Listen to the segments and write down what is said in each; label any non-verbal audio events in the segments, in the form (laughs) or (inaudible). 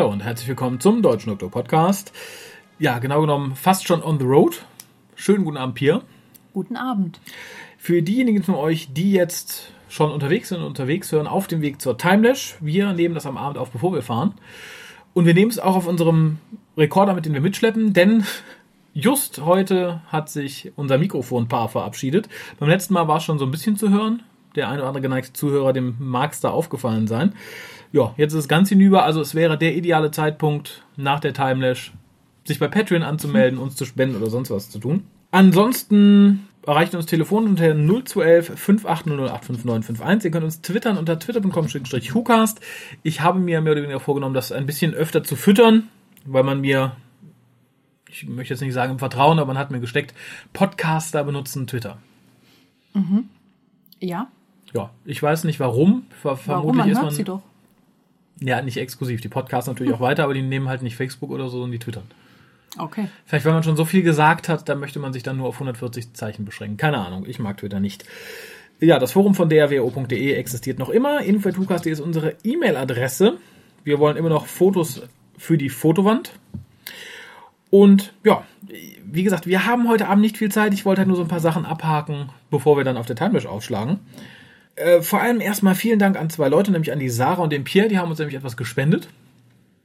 Hallo und herzlich willkommen zum Deutschen Doktor Podcast. Ja, genau genommen fast schon on the road. Schönen guten Abend, Pierre. Guten Abend. Für diejenigen von euch, die jetzt schon unterwegs sind und unterwegs hören, auf dem Weg zur Timelash. Wir nehmen das am Abend auf, bevor wir fahren. Und wir nehmen es auch auf unserem Rekorder, mit dem wir mitschleppen, denn just heute hat sich unser Mikrofonpaar verabschiedet. Beim letzten Mal war es schon so ein bisschen zu hören. Der eine oder andere geneigte Zuhörer, dem mag es da aufgefallen sein. Ja, jetzt ist es ganz hinüber. Also es wäre der ideale Zeitpunkt nach der Timelash, sich bei Patreon anzumelden, uns zu spenden oder sonst was zu tun. Ansonsten erreicht uns Telefon unter 0211 5800 Ihr könnt uns twittern unter twitter.com-hucast. Ich habe mir mehr oder weniger vorgenommen, das ein bisschen öfter zu füttern, weil man mir, ich möchte jetzt nicht sagen im Vertrauen, aber man hat mir gesteckt, Podcaster benutzen Twitter. Mhm. Ja. Ja, ich weiß nicht warum. Ver warum? Man hört man, sie doch. Ja, nicht exklusiv. Die Podcasts natürlich auch weiter, aber die nehmen halt nicht Facebook oder so, sondern die twittern. Okay. Vielleicht, wenn man schon so viel gesagt hat, dann möchte man sich dann nur auf 140 Zeichen beschränken. Keine Ahnung, ich mag Twitter nicht. Ja, das Forum von drwo.de existiert noch immer. info.tukas.de ist unsere E-Mail-Adresse. Wir wollen immer noch Fotos für die Fotowand. Und ja, wie gesagt, wir haben heute Abend nicht viel Zeit. Ich wollte halt nur so ein paar Sachen abhaken, bevor wir dann auf der Timelash aufschlagen. Äh, vor allem erstmal vielen Dank an zwei Leute, nämlich an die Sarah und den Pierre. Die haben uns nämlich etwas gespendet.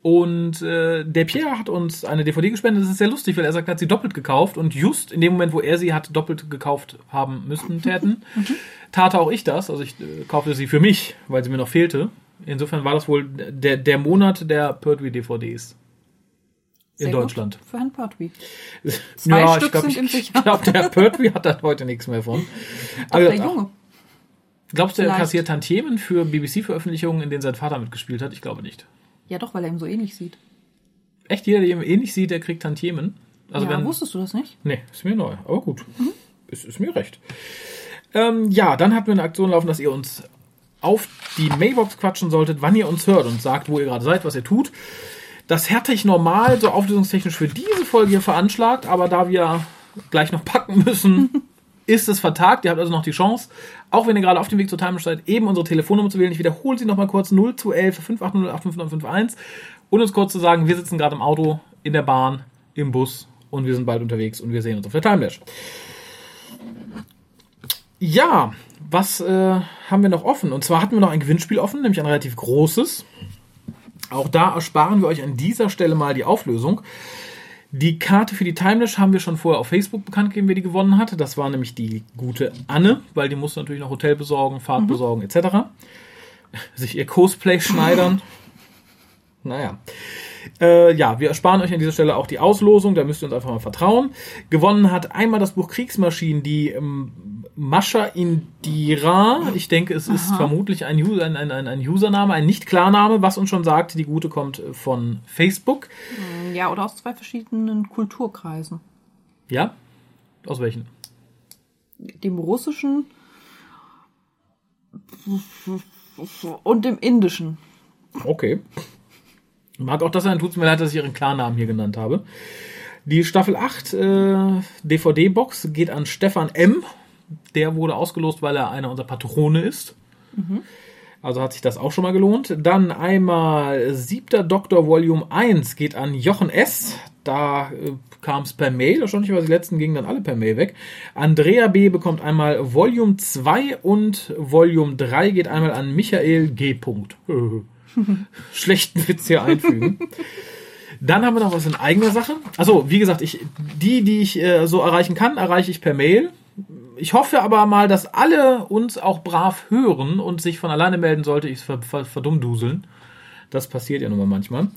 Und äh, der Pierre hat uns eine DVD gespendet. Das ist sehr lustig, weil er sagt, er hat sie doppelt gekauft. Und just in dem Moment, wo er sie hat doppelt gekauft haben müssen, täten, (laughs) mhm. tat auch ich das. Also ich äh, kaufte sie für mich, weil sie mir noch fehlte. Insofern war das wohl der, der Monat der Pertwee-DVDs. In Deutschland. Für Herrn Pertwee. (laughs) Zwei ja, Stück ich (laughs) glaub, der Pertwee hat da heute nichts mehr von. Doch, also, der Junge. Glaubst du, er kassiert Tantiemen für BBC-Veröffentlichungen, in denen sein Vater mitgespielt hat? Ich glaube nicht. Ja, doch, weil er ihm so ähnlich sieht. Echt? Jeder, der ihm ähnlich sieht, der kriegt Tantiemen? Also ja, wenn, wusstest du das nicht? Nee, ist mir neu. Aber gut. Mhm. Ist, ist mir recht. Ähm, ja, dann hatten wir eine Aktion laufen, dass ihr uns auf die Mailbox quatschen solltet, wann ihr uns hört und sagt, wo ihr gerade seid, was ihr tut. Das hätte ich normal so auflösungstechnisch für diese Folge hier veranschlagt, aber da wir gleich noch packen müssen, (laughs) ist es vertagt. Ihr habt also noch die Chance, auch wenn ihr gerade auf dem Weg zur Time seid, eben unsere Telefonnummer zu wählen. Ich wiederhole sie nochmal kurz 0211 580 85951 und uns kurz zu sagen, wir sitzen gerade im Auto, in der Bahn, im Bus und wir sind bald unterwegs und wir sehen uns auf der Timelash. Ja, was äh, haben wir noch offen? Und zwar hatten wir noch ein Gewinnspiel offen, nämlich ein relativ großes. Auch da ersparen wir euch an dieser Stelle mal die Auflösung. Die Karte für die Timelash haben wir schon vorher auf Facebook bekannt gegeben, wer die gewonnen hat. Das war nämlich die gute Anne, weil die musste natürlich noch Hotel besorgen, Fahrt mhm. besorgen etc. (laughs) Sich ihr Cosplay schneidern. (laughs) naja. Äh, ja, wir ersparen euch an dieser Stelle auch die Auslosung, da müsst ihr uns einfach mal vertrauen. Gewonnen hat einmal das Buch Kriegsmaschinen, die ähm, Mascha Indira. Ich denke, es ist Aha. vermutlich ein, ein, ein, ein, Username, ein Nicht-Klarname, was uns schon sagt, die gute kommt von Facebook. Ja, oder aus zwei verschiedenen Kulturkreisen. Ja? Aus welchen? Dem russischen und dem indischen. Okay. Mag auch das sein, tut es mir leid, dass ich ihren Klarnamen hier genannt habe. Die Staffel 8 äh, DVD-Box geht an Stefan M. Der wurde ausgelost, weil er einer unserer Patrone ist. Mhm. Also hat sich das auch schon mal gelohnt. Dann einmal siebter Doktor Volume 1 geht an Jochen S. Da äh, kam es per Mail, erstaunlicherweise die letzten gingen dann alle per Mail weg. Andrea B. bekommt einmal Volume 2 und Volume 3 geht einmal an Michael G. (laughs) Schlechten Witz hier einfügen. Dann haben wir noch was in eigener Sache. Also, wie gesagt, ich, die, die ich äh, so erreichen kann, erreiche ich per Mail. Ich hoffe aber mal, dass alle uns auch brav hören und sich von alleine melden, sollte ich es ver, ver, verdummduseln. Das passiert ja nun mal manchmal.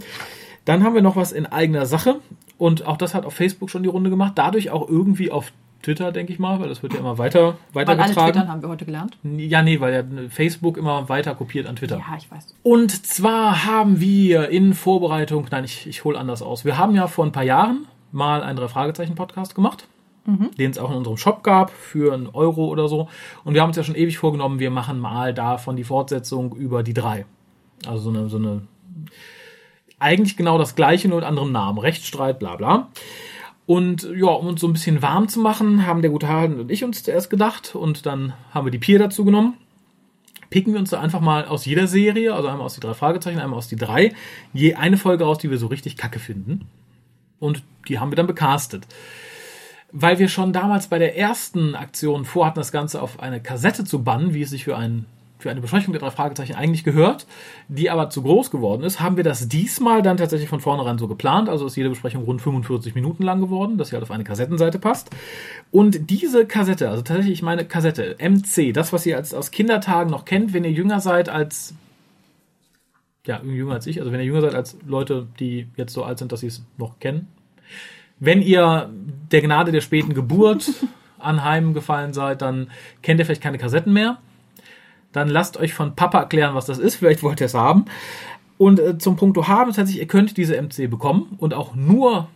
Dann haben wir noch was in eigener Sache. Und auch das hat auf Facebook schon die Runde gemacht. Dadurch auch irgendwie auf Twitter, denke ich mal, weil das wird ja immer weiter, weiter weil getragen. Alle Twittern haben wir heute gelernt. Ja, nee, weil ja Facebook immer weiter kopiert an Twitter. Ja, ich weiß. Und zwar haben wir in Vorbereitung, nein, ich, ich hole anders aus. Wir haben ja vor ein paar Jahren mal einen Drei-Fragezeichen-Podcast gemacht, mhm. den es auch in unserem Shop gab für einen Euro oder so. Und wir haben uns ja schon ewig vorgenommen, wir machen mal davon die Fortsetzung über die drei. Also so eine, so eine eigentlich genau das gleiche, nur mit anderem Namen. Rechtsstreit, bla bla. Und ja, um uns so ein bisschen warm zu machen, haben der gute Harald und ich uns zuerst gedacht und dann haben wir die Pier dazu genommen. picken wir uns da einfach mal aus jeder Serie, also einmal aus die drei Fragezeichen, einmal aus die drei, je eine Folge raus, die wir so richtig kacke finden. Und die haben wir dann becastet. Weil wir schon damals bei der ersten Aktion vorhatten, das Ganze auf eine Kassette zu bannen, wie es sich für ein für eine Besprechung der drei Fragezeichen eigentlich gehört, die aber zu groß geworden ist, haben wir das diesmal dann tatsächlich von vornherein so geplant. Also ist jede Besprechung rund 45 Minuten lang geworden, dass sie halt auf eine Kassettenseite passt. Und diese Kassette, also tatsächlich ich meine Kassette, MC, das, was ihr als, aus Kindertagen noch kennt, wenn ihr jünger seid als, ja, jünger als ich, also wenn ihr jünger seid als Leute, die jetzt so alt sind, dass sie es noch kennen. Wenn ihr der Gnade der späten Geburt (laughs) anheimgefallen seid, dann kennt ihr vielleicht keine Kassetten mehr dann lasst euch von Papa erklären, was das ist. Vielleicht wollt ihr es haben. Und äh, zum Punkt haben, tatsächlich, ihr könnt diese MC bekommen und auch nur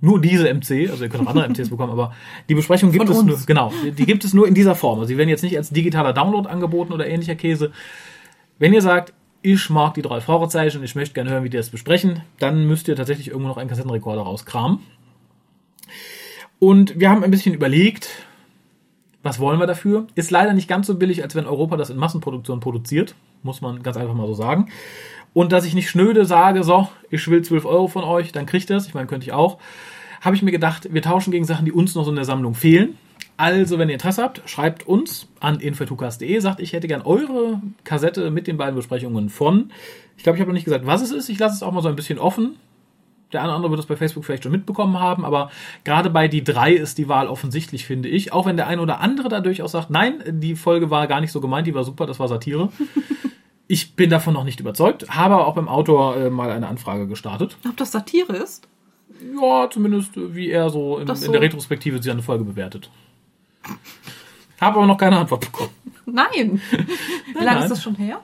nur diese MC, also ihr könnt auch andere MCs (laughs) bekommen, aber die Besprechung gibt Von es uns. nur, genau, die, die gibt es nur in dieser Form. Also sie werden jetzt nicht als digitaler Download angeboten oder ähnlicher Käse. Wenn ihr sagt, ich mag die drei Fragezeichen und ich möchte gerne hören, wie die das besprechen, dann müsst ihr tatsächlich irgendwo noch einen Kassettenrekorder rauskramen. Und wir haben ein bisschen überlegt, was wollen wir dafür? Ist leider nicht ganz so billig, als wenn Europa das in Massenproduktion produziert, muss man ganz einfach mal so sagen. Und dass ich nicht schnöde sage, so, ich will 12 Euro von euch, dann kriegt ihr das, ich meine, könnte ich auch, habe ich mir gedacht, wir tauschen gegen Sachen, die uns noch so in der Sammlung fehlen. Also, wenn ihr Interesse habt, schreibt uns an info2cast.de, sagt, ich hätte gern eure Kassette mit den beiden Besprechungen von. Ich glaube, ich habe noch nicht gesagt, was es ist. Ich lasse es auch mal so ein bisschen offen. Der eine oder andere wird das bei Facebook vielleicht schon mitbekommen haben, aber gerade bei die drei ist die Wahl offensichtlich, finde ich. Auch wenn der eine oder andere da durchaus sagt, nein, die Folge war gar nicht so gemeint, die war super, das war Satire. (laughs) ich bin davon noch nicht überzeugt, habe auch beim Autor äh, mal eine Anfrage gestartet. Ob das Satire ist? Ja, zumindest äh, wie er so, in, so. in der Retrospektive seine Folge bewertet. Habe aber noch keine Antwort bekommen. Nein. (laughs) Wie lange ist das schon her?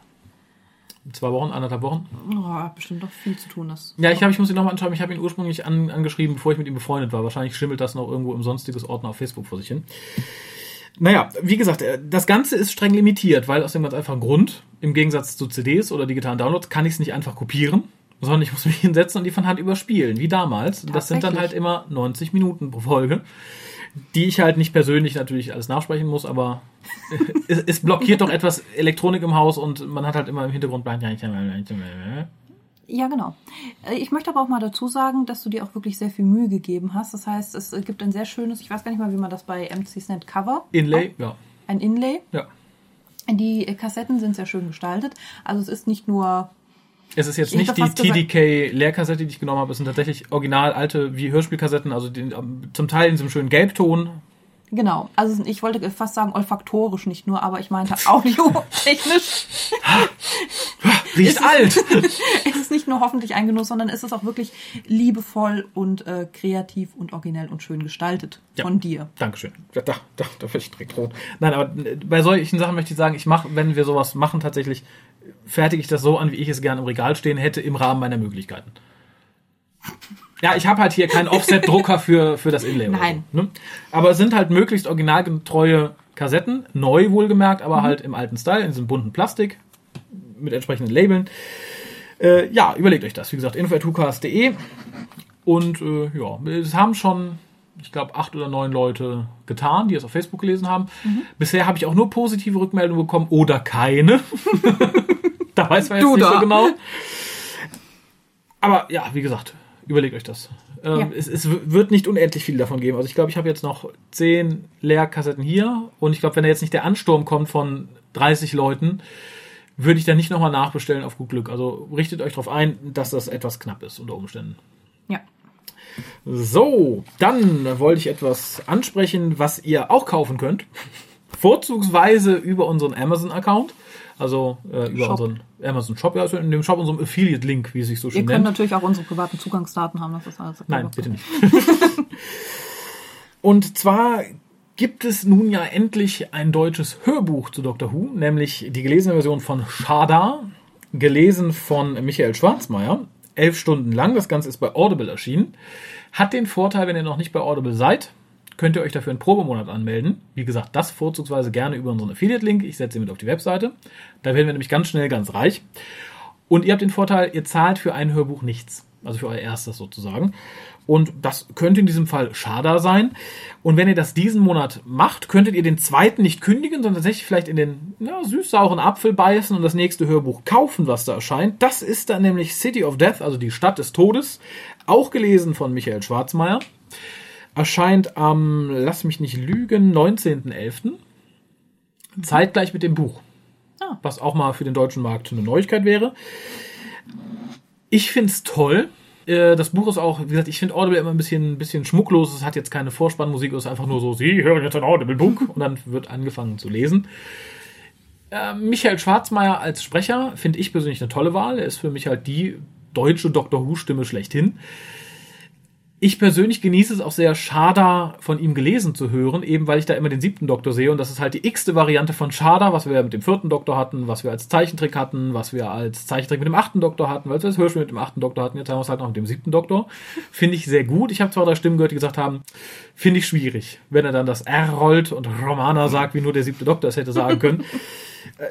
Zwei Wochen, anderthalb Wochen. Oh, bestimmt noch viel zu tun. Das. Ja, ich glaube, ich muss ihn nochmal anschauen. Ich habe ihn ursprünglich an, angeschrieben, bevor ich mit ihm befreundet war. Wahrscheinlich schimmelt das noch irgendwo im sonstiges Ordner auf Facebook vor sich hin. Naja, wie gesagt, äh, das Ganze ist streng limitiert, weil aus dem ganz einfachen Grund, im Gegensatz zu CDs oder digitalen Downloads, kann ich es nicht einfach kopieren, sondern ich muss mich hinsetzen und die von Hand überspielen, wie damals. Das sind dann halt immer 90 Minuten pro Folge, die ich halt nicht persönlich natürlich alles nachsprechen muss, aber (laughs) es, es blockiert doch etwas Elektronik im Haus und man hat halt immer im Hintergrund Ja, genau. Äh, Ich möchte aber auch mal dazu sagen, dass du dir auch wirklich sehr viel Mühe gegeben hast. Das heißt, es gibt ein sehr schönes, ich weiß gar nicht mal, wie man das bei MCs nennt, Cover. Inlay, ja. Ein Inlay. ja. Die Kassetten sind sehr schön gestaltet. Also es ist nicht nur Es ist jetzt Ich nicht die TDK-Leerkassette, die ich genommen habe. Es sind tatsächlich original alte wie Hörspielkassetten, also die, ähm, zum Teil in diesem schönen Gelbton. Genau, also ich wollte fast sagen olfaktorisch nicht nur, aber ich meinte audiotechnisch. (laughs) (laughs) Riecht alt! (laughs) es ist nicht nur hoffentlich ein Genuss, sondern es ist auch wirklich liebevoll und äh, kreativ und originell und schön gestaltet Ja. von dir. Dankeschön. Da, da, da, da werde ich direkt rot. Nein, aber äh, bei solchen Sachen möchte ich sagen, ich mache, wenn wir sowas machen, tatsächlich fertige ich das so an, wie ich es gerne im Regal stehen hätte, im Rahmen meiner Möglichkeiten. Ja, ich habe halt hier keinen Offset-Drucker für, für das Inlay. Nein. So, ne? Aber es sind halt möglichst originalgetreue Kassetten, neu wohlgemerkt, aber halt im alten Style, in diesem bunten Plastik, mit entsprechenden Labeln. Äh, ja, überlegt euch das. Wie gesagt, info.2cast.de und äh, ja, es haben schon, ich glaube, acht oder neun Leute getan, die es auf Facebook gelesen haben. Bisher habe ich auch nur positive Rückmeldungen bekommen oder keine. (laughs) (laughs) da weiß man jetzt Du nicht so da. genau. Aber ja, wie gesagt, überlegt euch das. Ähm, Ja. es, es wird nicht unendlich viel davon geben. Also ich glaube, ich habe jetzt noch zehn Leerkassetten hier und ich glaube, wenn da jetzt nicht der Ansturm kommt von 30 Leuten, würde ich da nicht nochmal nachbestellen auf gut Glück. Also richtet euch darauf ein, dass das etwas knapp ist unter Umständen. Ja. So, dann wollte ich etwas ansprechen, was ihr auch kaufen könnt. (laughs) Vorzugsweise über unseren Amazon-Account. Also äh, über Shop. unseren Amazon Shop, ja, also in dem Shop unserem Affiliate-Link, wie es sich so Ihr schön könnt nennt. natürlich auch unsere privaten Zugangsdaten haben, das ist alles okay. Nein, bitte nicht. (laughs) Und zwar gibt es nun ja endlich ein deutsches Hörbuch zu Doctor Who, nämlich die gelesene Version von Shada, gelesen von Michael Schwarzmeier. Elf Stunden lang, das Ganze ist bei Audible erschienen. Hat den Vorteil, wenn ihr noch nicht bei Audible seid, könnt ihr euch dafür einen Probemonat anmelden. Wie gesagt, das vorzugsweise gerne über unseren Affiliate-Link. Ich setze ihn mit auf die Webseite. Da werden wir nämlich ganz schnell ganz reich. Und ihr habt den Vorteil, ihr zahlt für ein Hörbuch nichts. Also für euer erstes sozusagen. Und das könnte in diesem Fall Schada sein. Und wenn ihr das diesen Monat macht, könntet ihr den zweiten nicht kündigen, sondern tatsächlich vielleicht in den ja, süß-sauren Apfel beißen und das nächste Hörbuch kaufen, was da erscheint. Das ist dann nämlich City of Death, also die Stadt des Todes. Auch gelesen von Michael Schwarzmeier. Erscheint am, lass mich nicht lügen, 19.11. Zeitgleich mit dem Buch. Ah. Was auch mal für den deutschen Markt eine Neuigkeit wäre. Ich find's toll. Äh, Das Buch ist auch, wie gesagt, ich finde Audible immer ein bisschen, ein bisschen schmucklos. Es hat jetzt keine Vorspannmusik, es ist einfach nur so, Sie hören jetzt ein Audible-Buch und dann wird angefangen zu lesen. Äh, Michael Schwarzmeier als Sprecher finde ich persönlich eine tolle Wahl. Er ist für mich halt die deutsche Doctor Who-Stimme schlechthin. Ich persönlich genieße es auch sehr, Schada von ihm gelesen zu hören, eben weil ich da immer den siebten Doktor sehe und das ist halt die x-te Variante von Schada, was wir mit dem vierten Doktor hatten, was wir als Zeichentrick hatten, was wir als Zeichentrick mit dem achten Doktor hatten, weil wir das Hörspiel mit dem achten Doktor hatten, jetzt haben wir es halt noch mit dem siebten Doktor. Finde ich sehr gut. Ich habe zwei, drei Stimmen gehört, die gesagt haben, finde ich schwierig, wenn er dann das R rollt und Romana sagt, wie nur der siebte Doktor es hätte sagen können. Äh,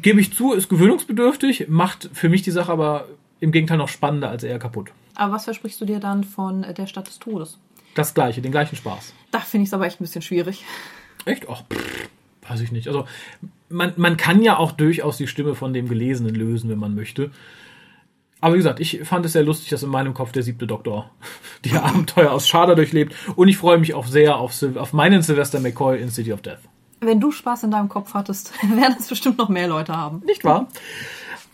Gebe ich zu, ist gewöhnungsbedürftig, macht für mich die Sache aber im Gegenteil noch spannender als eher kaputt. Aber was versprichst du dir dann von äh, der Stadt des Todes? Das gleiche, den gleichen Spaß. Da finde ich es aber echt ein bisschen schwierig. Echt? Ach, pff, weiß ich nicht. Also man, man kann ja auch durchaus die Stimme von dem Gelesenen lösen, wenn man möchte. Aber wie gesagt, ich fand es sehr lustig, dass in meinem Kopf der siebte Doktor (laughs) die Abenteuer aus Schada durchlebt. Und ich freue mich auch sehr auf, Syl- auf meinen Sylvester McCoy in City of Death. Wenn du Spaß in deinem Kopf hattest, (laughs) werden es bestimmt noch mehr Leute haben. Nicht wahr?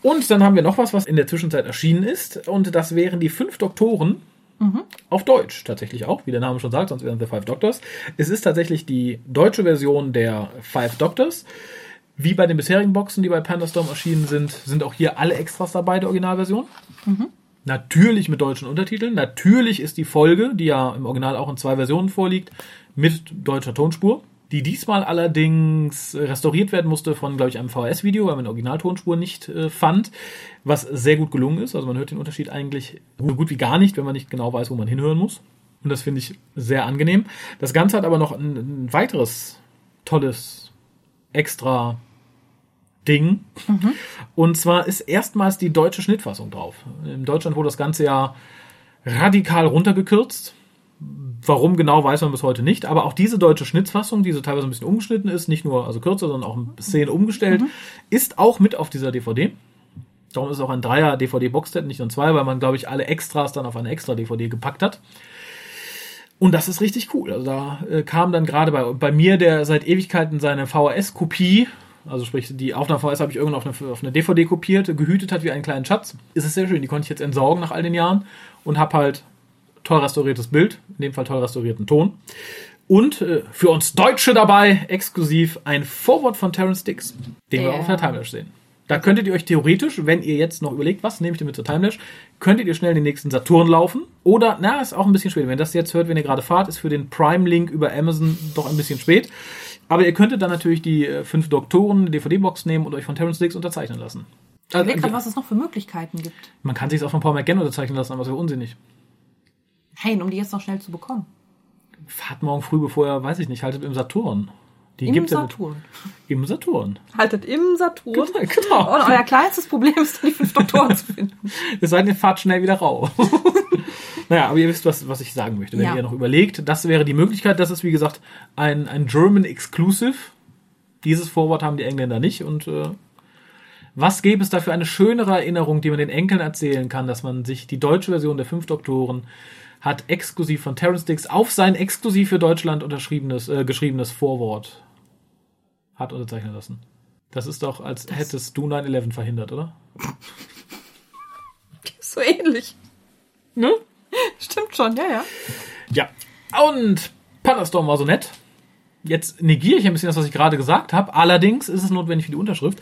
Und dann haben wir noch was, was in der Zwischenzeit erschienen ist. Und das wären die fünf Doktoren. Auf Deutsch tatsächlich auch, wie der Name schon sagt, sonst wären es The Five Doctors. Es ist tatsächlich die deutsche Version der Five Doctors. Wie bei den bisherigen Boxen, die bei Pandastorm erschienen sind, sind auch hier alle Extras dabei der Originalversion. Natürlich mit deutschen Untertiteln. Natürlich ist die Folge, die ja im Original auch in zwei Versionen vorliegt, mit deutscher Tonspur. Die diesmal allerdings restauriert werden musste von, glaube ich, einem VHS-Video, weil man Originaltonspur nicht äh, fand, was sehr gut gelungen ist. Also man hört den Unterschied eigentlich so gut wie gar nicht, wenn man nicht genau weiß, wo man hinhören muss. Und das finde ich sehr angenehm. Das Ganze hat aber noch ein, ein weiteres tolles extra Ding. Und zwar ist erstmals die deutsche Schnittfassung drauf. In Deutschland wurde das Ganze ja radikal runtergekürzt. Warum genau, weiß man bis heute nicht. Aber auch diese deutsche Schnittfassung, die so teilweise ein bisschen umgeschnitten ist, nicht nur also kürzer, sondern auch ein bisschen umgestellt, ist auch mit auf dieser DVD. Darum ist es auch ein Dreier DVD-Boxset, nicht nur ein zwei, weil man, glaube ich, alle Extras dann auf eine extra DVD gepackt hat. Und das ist richtig cool. Also da äh, kam dann gerade bei, bei mir, der seit Ewigkeiten seine VHS-Kopie, also sprich die auf einer VHS habe ich irgendwann auf eine, auf eine DVD kopiert, gehütet hat wie einen kleinen Schatz. Ist es sehr schön. Die konnte ich jetzt entsorgen nach all den Jahren und habe halt toll restauriertes Bild, in dem Fall toll restaurierten Ton. Und äh, für uns Deutsche dabei exklusiv ein Vorwort von Terence Dix, den wir Ja. auch auf der Timelash sehen. Da könntet ihr euch theoretisch, wenn ihr jetzt noch überlegt, was nehme ich denn mit zur Timelash, könntet ihr schnell den nächsten Saturn laufen. Oder, na, ist auch ein bisschen spät. Wenn das jetzt hört, wenn ihr gerade fahrt, ist für den Prime-Link über Amazon doch ein bisschen spät. Aber ihr könntet dann natürlich die äh, fünf Doktoren DVD-Box nehmen und euch von Terence Dix unterzeichnen lassen. Ich überlege Also, gerade, was es noch für Möglichkeiten gibt. man kann sich auch von Paul McGann unterzeichnen lassen, aber das wäre unsinnig. Hey, um die jetzt noch schnell zu bekommen. Fahrt morgen früh, bevor ihr, weiß ich nicht, haltet im Saturn. Die Im gibt's ja mit- Saturn. im Saturn. Haltet im Saturn. Genau. Und euer kleinstes Problem ist, die fünf Doktoren zu finden. Es sei denn, fahrt schnell wieder raus. (laughs) naja, aber ihr wisst, was, was ich sagen möchte. Wenn Ja. ihr noch überlegt, das wäre die Möglichkeit. Das ist, wie gesagt, ein, ein German Exclusive. Dieses Vorwort haben die Engländer nicht. Und äh, was gäbe es da für eine schönere Erinnerung, die man den Enkeln erzählen kann, dass man sich die deutsche Version der fünf Doktoren hat exklusiv von Terence Dix auf sein exklusiv für Deutschland unterschriebenes, äh, geschriebenes Vorwort hat unterzeichnen lassen. Das ist doch, als hättest du 9-11 verhindert, oder? (laughs) So ähnlich. Ne? (laughs) Stimmt schon, ja, ja. Ja. Und Pandastorm war so nett. Jetzt negiere ich ein bisschen das, was ich gerade gesagt habe. Allerdings ist es notwendig für die Unterschrift.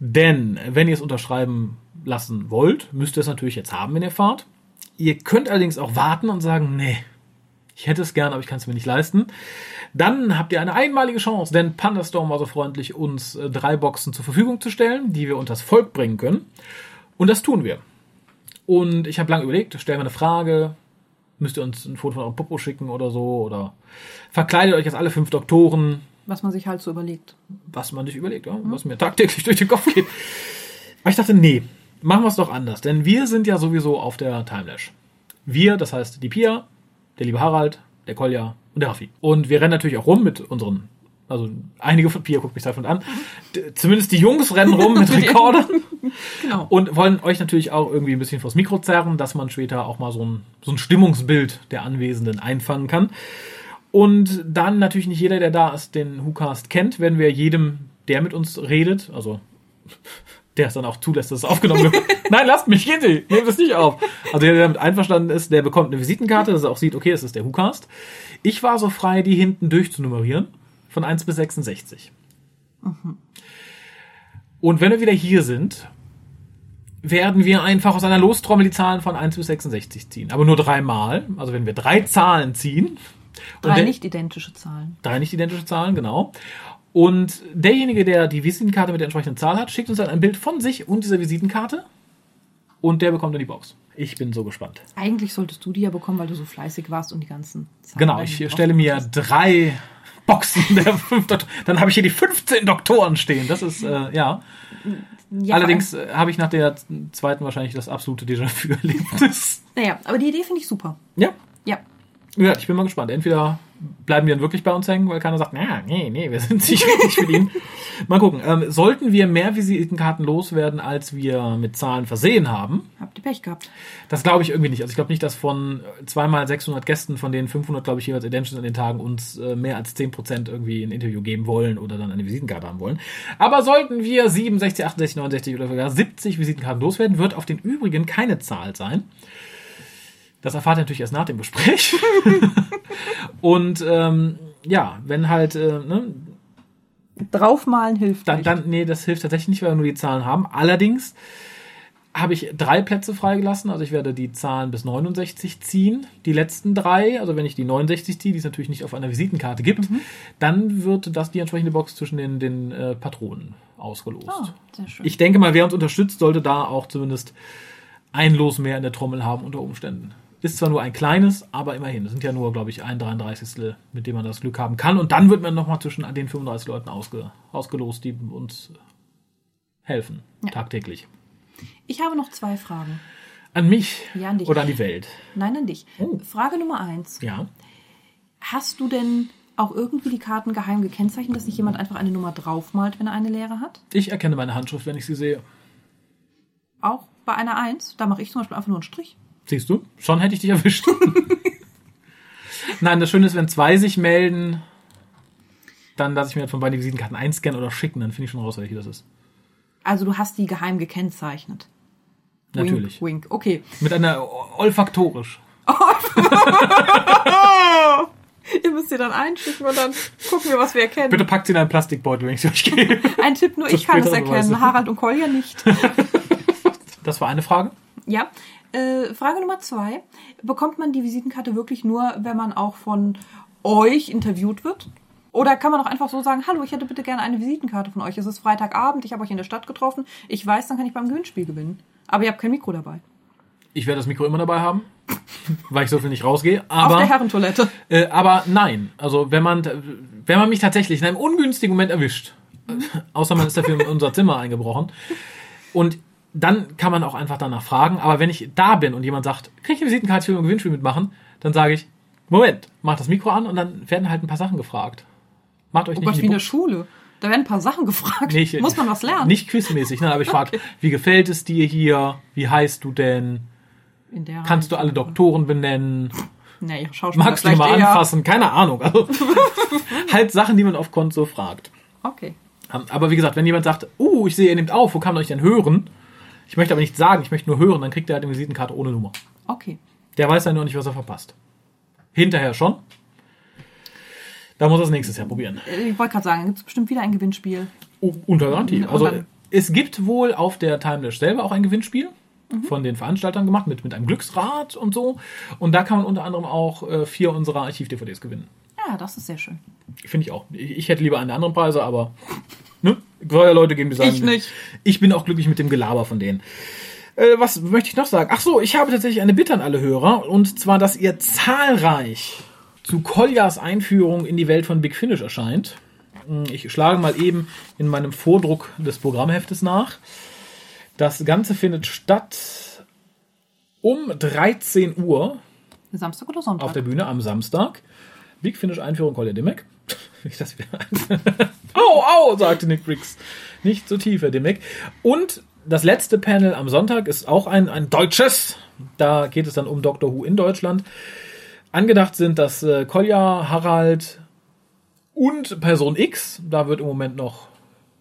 Denn wenn ihr es unterschreiben lassen wollt, müsst ihr es natürlich jetzt haben, wenn ihr fahrt. Ihr könnt allerdings auch warten und sagen, nee, ich hätte es gern, aber ich kann es mir nicht leisten. Dann habt ihr eine einmalige Chance, denn Pandastorm war so freundlich, uns äh, drei Boxen zur Verfügung zu stellen, die wir unters Volk bringen können. Und das tun wir. Und ich habe lange überlegt, stellen wir eine Frage, müsst ihr uns ein Foto von eurem Popo schicken oder so, oder verkleidet euch als alle fünf Doktoren, Was man sich halt so überlegt. was man sich überlegt, ja? was mir tagtäglich durch den Kopf geht. Aber ich dachte, nee, machen wir es doch anders, denn wir sind ja sowieso auf der Timelash. Wir, das heißt die Pia, der liebe Harald, der Kolja und der Raffi. Und wir rennen natürlich auch rum mit unseren, also einige von Pia guckt mich davon an, zumindest die Jungs rennen rum mit (laughs) Rekordern Genau. und wollen euch natürlich auch irgendwie ein bisschen vors Mikro zerren, dass man später auch mal so ein, so ein Stimmungsbild der Anwesenden einfangen kann. Und dann natürlich nicht jeder, der da ist, den WhoCast kennt, werden wir jedem, der mit uns redet, also der es dann auch zulässt, dass es aufgenommen wird. (laughs) Nein, lasst mich, gehen Sie, nehmt es nicht auf. Also der, der damit einverstanden ist, der bekommt eine Visitenkarte, dass er auch sieht, okay, es ist der WhoCast. Ich war so frei, die hinten durchzunummerieren, von 1 bis 66. Und wenn wir wieder hier sind, werden wir einfach aus einer Lostrommel die Zahlen von 1 bis 66 ziehen. Aber nur dreimal. Also wenn wir drei Zahlen ziehen. Drei nicht identische Zahlen. Drei nicht identische Zahlen, genau. Und derjenige, der die Visitenkarte mit der entsprechenden Zahl hat, schickt uns dann ein Bild von sich und dieser Visitenkarte. Und der bekommt dann die Box. Ich bin so gespannt. Eigentlich solltest du die ja bekommen, weil du so fleißig warst und die ganzen Zahlen. Genau, ich stelle mir hast. drei Boxen der fünf Doktor Dann habe ich hier die 15 Doktoren stehen. Das ist, äh, ja. Ja, Allerdings äh, habe ich nach der zweiten wahrscheinlich das absolute Déjà-vu-Erlebnis. Naja, aber die Idee finde ich super. Ja, Ja. Ja, ich bin mal gespannt. Entweder bleiben wir dann wirklich bei uns hängen, weil keiner sagt, na, nee, nee, wir sind nicht richtig mit ihnen. Mal gucken. Ähm, sollten wir mehr Visitenkarten loswerden, als wir mit Zahlen versehen haben? Habt ihr Pech gehabt. Das glaube ich irgendwie nicht. Also ich glaube nicht, dass von zweimal 600 Gästen, von denen 500, glaube ich, jeweils Identities an den Tagen uns äh, mehr als 10% irgendwie ein Interview geben wollen oder dann eine Visitenkarte haben wollen. Aber sollten wir 67, 68, 69 oder sogar 70 Visitenkarten loswerden, wird auf den übrigen keine Zahl sein. Das erfahrt ihr natürlich erst nach dem Gespräch. (laughs) Und ähm, ja, wenn halt, äh, ne, Draufmalen hilft dann, nicht. dann, nee, das hilft tatsächlich nicht, weil wir nur die Zahlen haben. Allerdings habe ich drei Plätze freigelassen. Also ich werde die Zahlen bis 69 ziehen. Die letzten drei, also wenn ich die 69 ziehe, die es natürlich nicht auf einer Visitenkarte gibt, dann wird das die entsprechende Box zwischen den, den äh, Patronen ausgelost. Ah, sehr schön. Ich denke mal, wer uns unterstützt, sollte da auch zumindest ein Los mehr in der Trommel haben unter Umständen. Ist zwar nur ein kleines, aber immerhin. Das sind ja nur, glaube ich, ein 33. mit dem man das Glück haben kann. Und dann wird man nochmal zwischen den 35 Leuten ausge, ausgelost, die uns helfen. Ja. Tagtäglich. Ich habe noch zwei Fragen. An mich Ja, an dich. oder an die Welt. Nein, an dich. Oh. Frage Nummer eins. Ja. Hast du denn auch irgendwie die Karten geheim gekennzeichnet, dass nicht jemand einfach eine Nummer draufmalt, wenn er eine leere hat? Ich erkenne meine Handschrift, wenn ich sie sehe. Auch bei einer Eins? Da mache ich zum Beispiel einfach nur einen Strich. Siehst du? Schon hätte ich dich erwischt. (laughs) Nein, das Schöne ist, wenn zwei sich melden, dann lasse ich mir halt von beiden die Visitenkarten einscannen oder schicken, dann finde ich schon raus, welche das ist. Also du hast die geheim gekennzeichnet. Natürlich. Wink, wink. Okay. Mit einer olfaktorisch. (laughs) Ihr müsst sie dann einschicken und dann gucken wir, was wir erkennen. Bitte packt sie in einen Plastikbeutel, wenn ich sie euch gebe. Ein Tipp, nur ich kann es erkennen. Harald und Kolja nicht. (laughs) Das war eine Frage. Ja. Äh, Frage Nummer zwei. Bekommt man die Visitenkarte wirklich nur, wenn man auch von euch interviewt wird? Oder kann man auch einfach so sagen, hallo, ich hätte bitte gerne eine Visitenkarte von euch. Es ist Freitagabend, ich habe euch in der Stadt getroffen. Ich weiß, dann kann ich beim Gewinnspiel gewinnen. Aber ihr habt kein Mikro dabei. Ich werde das Mikro immer dabei haben, (laughs) weil ich so viel nicht rausgehe. Auf der Aber, Herrentoilette. äh, aber nein. Also wenn man, wenn man mich tatsächlich in einem ungünstigen Moment erwischt, (laughs) außer man ist dafür in unser Zimmer eingebrochen, und dann kann man auch einfach danach fragen. Aber wenn ich da bin und jemand sagt, krieg ich eine Visitenkarte, ich will beim Gewinnspiel mitmachen, dann sage ich, Moment, mach das Mikro an und dann werden halt ein paar Sachen gefragt. Macht euch Oh nicht Gott, in wie in der. Schule. Da werden ein paar Sachen gefragt. Nee, ich- Muss man was lernen? Nicht quizmäßig, ne? aber ich frage, (laughs) wie gefällt es dir hier? Wie heißt du denn? In der Kannst du alle Doktoren benennen? Nee, Schauspieler Magst du die vielleicht mal eher. anfassen? Keine Ahnung. Also, (laughs) halt Sachen, die man auf Konto fragt. Okay. Aber wie gesagt, wenn jemand sagt, uh, ich sehe, ihr nehmt auf, wo kann man euch denn hören? Ich möchte aber nicht sagen, ich möchte nur hören, dann kriegt er halt eine Visitenkarte ohne Nummer. Okay. Der weiß ja nur nicht, was er verpasst. Hinterher schon. Da muss er es nächstes Jahr probieren. Äh, Ich wollte gerade sagen, gibt es bestimmt wieder ein Gewinnspiel. Oh, unter Garantie. Also es gibt wohl auf der Timelash selber auch ein Gewinnspiel Mhm. von den Veranstaltern gemacht mit, mit einem Glücksrad und so. Und da kann man unter anderem auch äh, vier unserer Archiv-DVDs gewinnen. Ja, das ist sehr schön. Finde ich auch. Ich, ich hätte lieber einen der anderen Preise, aber ne? ja Leute geben, die sagen, Ich nicht. Ich bin auch glücklich mit dem Gelaber von denen. Äh, was möchte ich noch sagen? Ach so, ich habe tatsächlich eine Bitte an alle Hörer und zwar, dass ihr zahlreich zu Koljas Einführung in die Welt von Big Finish erscheint. Hm, Ich schlage mal eben in meinem Vordruck des Programmheftes nach. Das Ganze findet statt um 13 Uhr Samstag oder Sonntag? auf der Bühne am Samstag. Big Finish Einführung Collier Dimmeck. Nicht, (laughs) dass wir. Au, au, sagte Nick Briggs. Nicht so tief, Herr Dimmeck. Und das letzte Panel am Sonntag ist auch ein, ein deutsches. Da geht es dann um Doctor Who in Deutschland. Angedacht sind das äh, Kolja, Harald und Person X. Da wird im Moment noch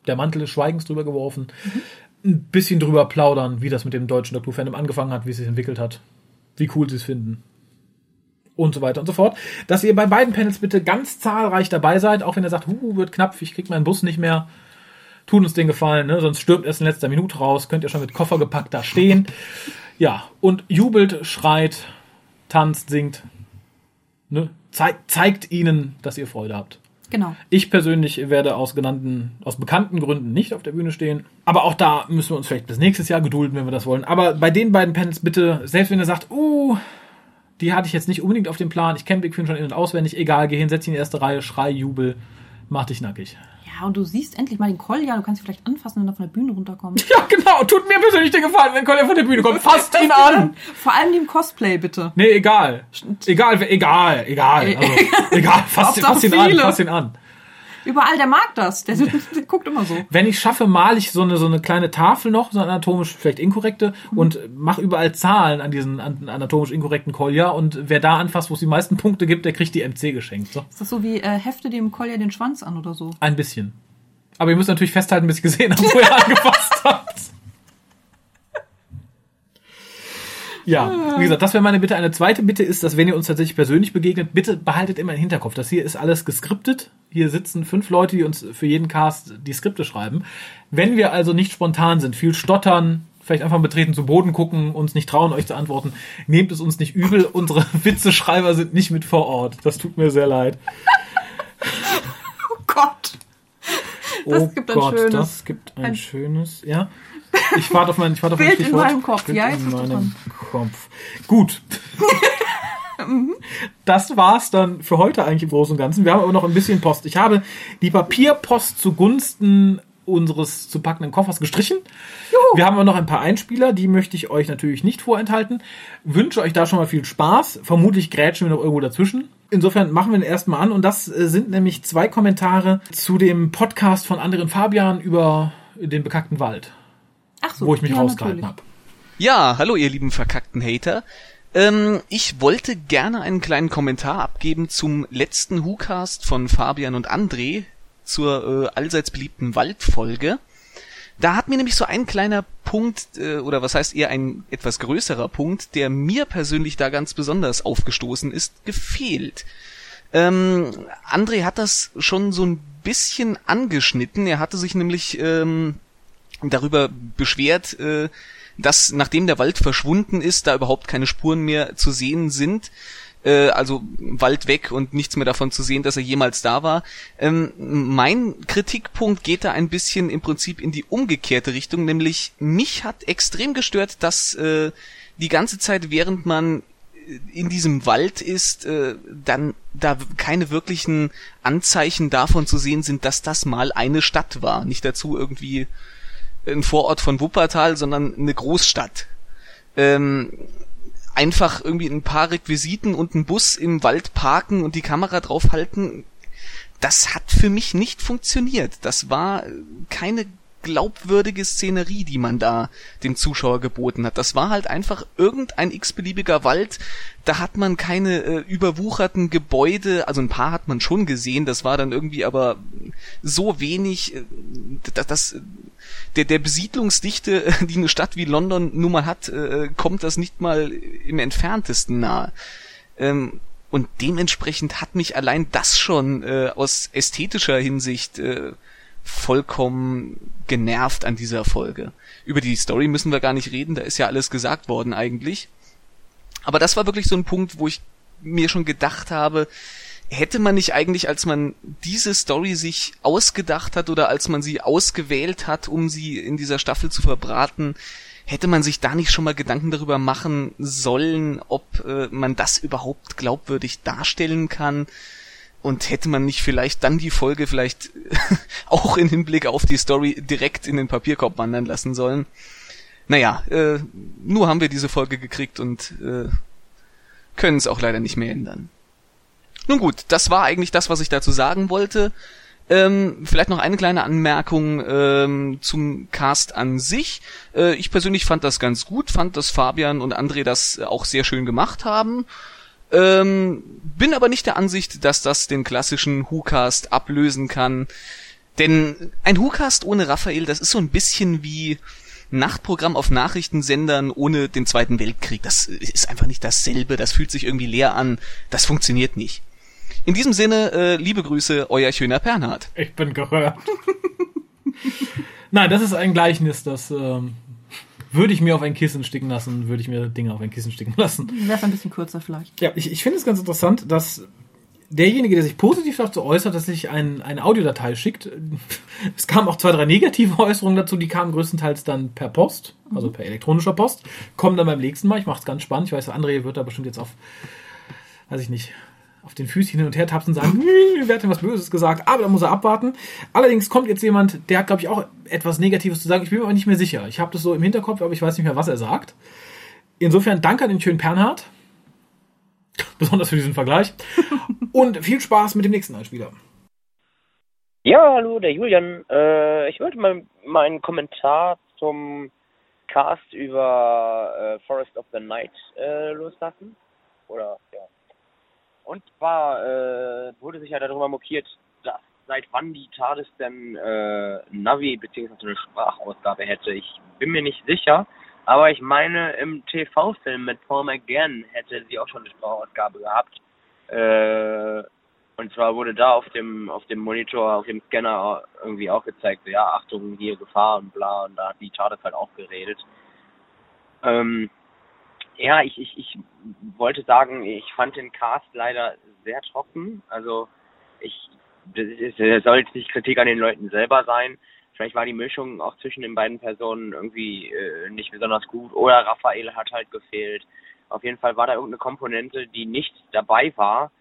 der Mantel des Schweigens drüber geworfen. Ein bisschen drüber plaudern, wie das mit dem deutschen Doctor Who-Fandom angefangen hat, wie es sich entwickelt hat, wie cool sie es finden und so weiter und so fort. Dass ihr bei beiden Panels bitte ganz zahlreich dabei seid, auch wenn ihr sagt, huh, wird knapp, ich krieg meinen Bus nicht mehr. Tun uns den Gefallen, ne? sonst stirbt erst in letzter Minute raus, könnt ihr schon mit Koffer gepackt da stehen. (laughs) Ja, und jubelt, schreit, tanzt, singt. Ne? Zeigt, zeigt ihnen, dass ihr Freude habt. Genau. Ich persönlich werde aus genannten, aus bekannten Gründen nicht auf der Bühne stehen. Aber auch da müssen wir uns vielleicht bis nächstes Jahr gedulden, wenn wir das wollen. Aber bei den beiden Panels bitte, selbst wenn ihr sagt, uh, die hatte ich jetzt nicht unbedingt auf dem Plan, ich kenne Big Finish schon in- und auswendig, egal, geh hin, setz dich in die erste Reihe, schrei, jubel, mach dich nackig. Ja, und du siehst endlich mal den Kolja, du kannst ihn vielleicht anfassen, wenn er von der Bühne runterkommt. (laughs) Ja, genau, tut mir persönlich den Gefallen, wenn Colin von der Bühne kommt, fasst ihn an! (laughs) Vor allem dem Cosplay, bitte. Nee, egal. Egal, wer- egal, egal. (laughs) Also, egal, fass, Hauptsache ihn an, viele. fass ihn an. Überall, der mag das. Der, (laughs) der guckt immer so. Wenn ich schaffe, male ich so eine, so eine kleine Tafel noch, so eine anatomisch vielleicht inkorrekte, und mache überall Zahlen an diesen an- anatomisch inkorrekten Kolja. Und wer da anfasst, wo es die meisten Punkte gibt, der kriegt die MC geschenkt. So. Ist das so wie äh, hefte dem Kolja den Schwanz an oder so? Ein bisschen. Aber ihr müsst natürlich festhalten, bis ihr gesehen habt, wo ihr (laughs) angefasst habt. Ja, wie gesagt, das wäre meine Bitte. Eine zweite Bitte ist, dass wenn ihr uns tatsächlich persönlich begegnet, bitte behaltet immer im Hinterkopf. Das hier ist alles geskriptet. Hier sitzen fünf Leute, die uns für jeden Cast die Skripte schreiben. Wenn wir also nicht spontan sind, viel stottern, vielleicht einfach betreten zu Boden gucken, uns nicht trauen, euch zu antworten, nehmt es uns nicht übel. Unsere (laughs) Witzeschreiber sind nicht mit vor Ort. Das tut mir sehr leid. (laughs) Oh Gott. Das oh gibt ein Gott, schönes- das gibt ein, ein- schönes, ja. Ich warte auf mein, ich warte auf mein Bild in meinem Kopf. Bild Ja, in jetzt du meinem Kopf. Gut. das war's dann für heute eigentlich im Großen und Ganzen. Wir haben aber noch ein bisschen Post. Ich habe die Papierpost zugunsten unseres zu packenden Koffers gestrichen. Wir haben aber noch ein paar Einspieler, die möchte ich euch natürlich nicht vorenthalten. Wünsche euch da schon mal viel Spaß. Vermutlich grätschen wir noch irgendwo dazwischen. Insofern machen wir den erstmal an und das äh, sind nämlich zwei Kommentare zu dem Podcast von André und Fabian über den bekackten Wald, so. wo ich mich ja, rausgehalten habe. Ja, hallo ihr lieben verkackten Hater. Ähm, ich wollte gerne einen kleinen Kommentar abgeben zum letzten WhoCast von Fabian und André zur äh, allseits beliebten Waldfolge. Da hat mir nämlich so ein kleiner Punkt, äh, oder was heißt eher ein etwas größerer Punkt, der mir persönlich da ganz besonders aufgestoßen ist, gefehlt. Ähm, André hat das schon so ein bisschen angeschnitten. Er hatte sich nämlich ähm, darüber beschwert, äh, dass nachdem der Wald verschwunden ist, da überhaupt keine Spuren mehr zu sehen sind. Äh, also Wald weg und nichts mehr davon zu sehen, dass er jemals da war. Ähm, mein Kritikpunkt geht da ein bisschen im Prinzip in die umgekehrte Richtung, nämlich mich hat extrem gestört, dass äh, die ganze Zeit, während man in diesem Wald ist, äh, dann da keine wirklichen Anzeichen davon zu sehen sind, dass das mal eine Stadt war. Nicht dazu irgendwie ein Vorort von Wuppertal, sondern eine Großstadt. Ähm, einfach irgendwie ein paar Requisiten und einen Bus im Wald parken und die Kamera draufhalten, das hat für mich nicht funktioniert. Das war keine glaubwürdige Szenerie, die man da dem Zuschauer geboten hat. Das war halt einfach irgendein x-beliebiger Wald. Da hat man keine äh, überwucherten Gebäude, also ein paar hat man schon gesehen, das war dann irgendwie aber so wenig, äh, dass das der, der Besiedlungsdichte, äh, die eine Stadt wie London nun mal hat, äh, kommt das nicht mal im entferntesten nahe. Ähm, und dementsprechend hat mich allein das schon äh, aus ästhetischer Hinsicht äh, vollkommen genervt an dieser Folge. Über die Story müssen wir gar nicht reden, da ist ja alles gesagt worden eigentlich. Aber das war wirklich so ein Punkt, wo ich mir schon gedacht habe, hätte man nicht eigentlich, als man diese Story sich ausgedacht hat oder als man sie ausgewählt hat, um sie in dieser Staffel zu verbraten, hätte man sich da nicht schon mal Gedanken darüber machen sollen, ob äh, man das überhaupt glaubwürdig darstellen kann? Und hätte man nicht vielleicht dann die Folge vielleicht (laughs) auch in Hinblick auf die Story direkt in den Papierkorb wandern lassen sollen? naja, äh, nur haben wir diese Folge gekriegt und äh, können es auch leider nicht mehr ändern. Nun gut, das war eigentlich das, was ich dazu sagen wollte. Ähm, vielleicht noch eine kleine Anmerkung ähm, zum Cast an sich. Äh, ich persönlich fand das ganz gut, fand, dass Fabian und André das auch sehr schön gemacht haben. Ähm, bin aber nicht der Ansicht, dass das den klassischen WhoCast ablösen kann. Denn ein WhoCast ohne Raphael, das ist so ein bisschen wie Nachtprogramm auf Nachrichtensendern ohne den Zweiten Weltkrieg. Das ist einfach nicht dasselbe, das fühlt sich irgendwie leer an, das funktioniert nicht. In diesem Sinne, äh, liebe Grüße, euer schöner Bernhard. Ich bin gerührt. (laughs) Nein, das ist ein Gleichnis, das ähm, würde ich mir auf ein Kissen sticken lassen, würde ich mir Dinge auf ein Kissen sticken lassen. Wäre ein bisschen kürzer vielleicht. Ja, ich, ich finde es ganz interessant, dass derjenige, der sich positiv dazu äußert, dass sich ein, eine Audiodatei schickt, (laughs) es kamen auch zwei, drei negative Äußerungen dazu, die kamen größtenteils dann per Post, also per elektronischer Post, kommen dann beim nächsten Mal. Ich mache es ganz spannend. Ich weiß, André wird da bestimmt jetzt auf, weiß ich nicht, auf den Füßchen hin und her tapsen und sagen, hm, wer hat denn was Böses gesagt, aber da muss er abwarten. Allerdings kommt jetzt jemand, der hat, glaube ich, auch etwas Negatives zu sagen. Ich bin mir aber nicht mehr sicher. Ich habe das so im Hinterkopf, aber ich weiß nicht mehr, was er sagt. Insofern danke an den schönen Pernhard. Besonders für diesen Vergleich. Und viel Spaß mit dem nächsten Einspieler. Ja, hallo, der Julian. Äh, ich wollte mal meinen Kommentar zum Cast über äh, Forest of the Night äh, loslassen. Oder, ja. Und zwar äh, wurde sich ja darüber mokiert, dass seit wann die TARDIS denn äh, Navi bzw. eine Sprachausgabe hätte. Ich bin mir nicht sicher, aber ich meine, im TV-Film mit Paul McGann hätte sie auch schon eine Sprachausgabe gehabt. Äh, und zwar wurde da auf dem auf dem Monitor, auf dem Scanner irgendwie auch gezeigt, ja, Achtung, hier Gefahr und bla, und da hat die TARDIS halt auch geredet. Ähm, ja, ich, ich, ich wollte sagen, ich fand den Cast leider sehr trocken. Also ich das, soll jetzt nicht Kritik an den Leuten selber sein. Vielleicht war die Mischung auch zwischen den beiden Personen irgendwie äh, nicht besonders gut oder Raphael hat halt gefehlt. Auf jeden Fall war da irgendeine Komponente, die nicht dabei war,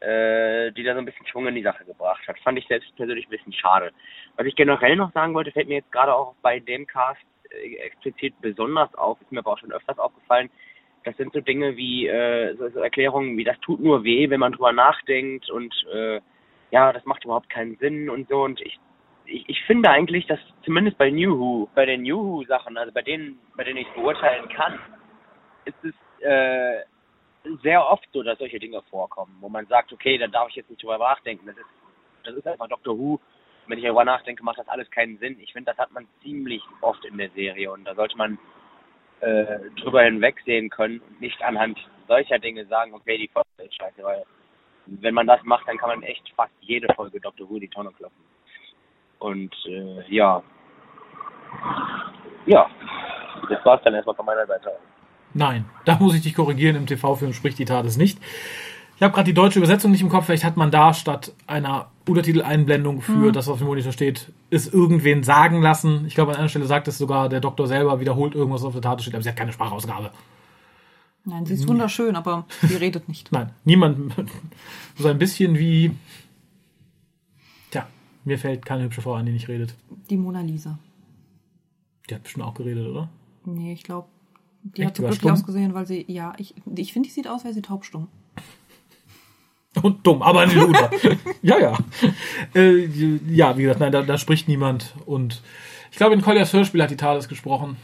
äh, die da so ein bisschen Schwung in die Sache gebracht hat. Fand ich selbst persönlich ein bisschen schade. Was ich generell noch sagen wollte, fällt mir jetzt gerade auch bei dem Cast äh, explizit besonders auf, ist mir aber auch schon öfters aufgefallen, das sind so Dinge wie äh, so, Erklärungen wie das tut nur weh, wenn man drüber nachdenkt und äh, ja, das macht überhaupt keinen Sinn und so und ich ich, ich finde eigentlich, dass zumindest bei New Who, bei den New Who Sachen, also bei denen, bei denen ich beurteilen kann, ist es äh, sehr oft so, dass solche Dinge vorkommen, wo man sagt, okay, da darf ich jetzt nicht drüber nachdenken. Das ist, das ist einfach Doctor Who. Wenn ich darüber nachdenke, macht das alles keinen Sinn. Ich finde, das hat man ziemlich oft in der Serie und da sollte man äh, drüber hinwegsehen können und nicht anhand solcher Dinge sagen, okay, die Folge ist scheiße, weil wenn man das macht, dann kann man echt fast jede Folge Dr. Who die Tonne klopfen. Und äh, ja. Ja. Das war's dann erstmal von meiner Seite. Nein, da muss ich dich korrigieren. Im TV-Film spricht die Tat es nicht. Ich habe gerade die deutsche Übersetzung nicht im Kopf. Vielleicht hat man da statt einer Untertiteleinblendung für Mhm. das, was auf dem Monitor steht, es irgendwen sagen lassen. Ich glaube, an einer Stelle sagt es sogar der Doktor selber, wiederholt irgendwas, was auf der Tat steht, aber sie hat keine Sprachausgabe. Nein, sie ist wunderschön, aber sie redet nicht. Nein, niemand. (laughs) So ein bisschen wie. Tja, mir fällt keine hübsche Frau ein, die nicht redet. Die Mona Lisa. Die hat bestimmt auch geredet, oder? Nee, ich glaube, die Echt, hat so glücklich ausgesehen, weil sie, ja, ich, ich finde, die sieht aus, wäre sie taubstumm. Und dumm, aber ein Luder. (laughs) ja, ja. Äh, ja, wie gesagt, nein, da, da spricht niemand. Und ich glaube, in Colliers Hörspiel hat die Thales gesprochen.